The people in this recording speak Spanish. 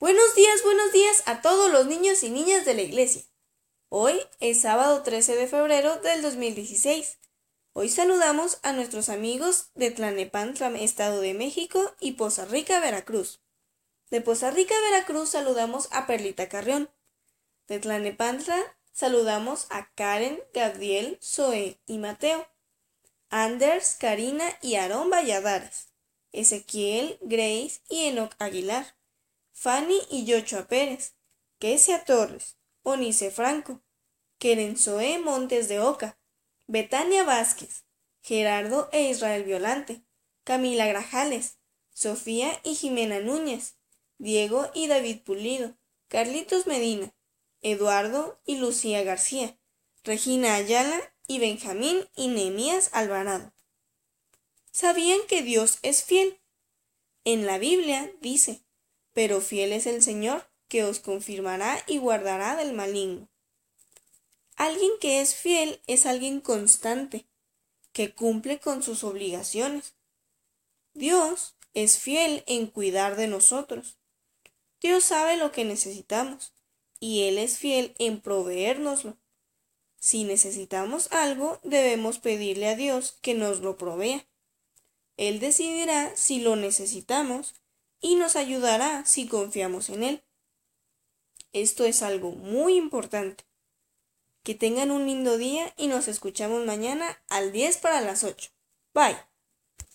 Buenos días, buenos días a todos los niños y niñas de la iglesia. Hoy es sábado 13 de febrero del 2016. Hoy saludamos a nuestros amigos de Tlanepantla, Estado de México y Poza Rica, Veracruz. De Poza Rica, Veracruz saludamos a Perlita Carrión. De Tlanepantla saludamos a Karen, Gabriel, Zoe y Mateo. Anders, Karina y Aarón Valladares. Ezequiel, Grace y Enoch Aguilar. Fanny y Yochoa Pérez, Kesia Torres, Onice Franco, Querenzoe Montes de Oca, Betania Vázquez, Gerardo e Israel Violante, Camila Grajales, Sofía y Jimena Núñez, Diego y David Pulido, Carlitos Medina, Eduardo y Lucía García, Regina Ayala y Benjamín y Nehemías Alvarado. ¿Sabían que Dios es fiel? En la Biblia dice, pero fiel es el Señor, que os confirmará y guardará del maligno. Alguien que es fiel es alguien constante, que cumple con sus obligaciones. Dios es fiel en cuidar de nosotros. Dios sabe lo que necesitamos y Él es fiel en proveérnoslo. Si necesitamos algo, debemos pedirle a Dios que nos lo provea. Él decidirá si lo necesitamos y nos ayudará si confiamos en Él. Esto es algo muy importante. Que tengan un lindo día y nos escuchamos mañana al 10 para las 8. Bye.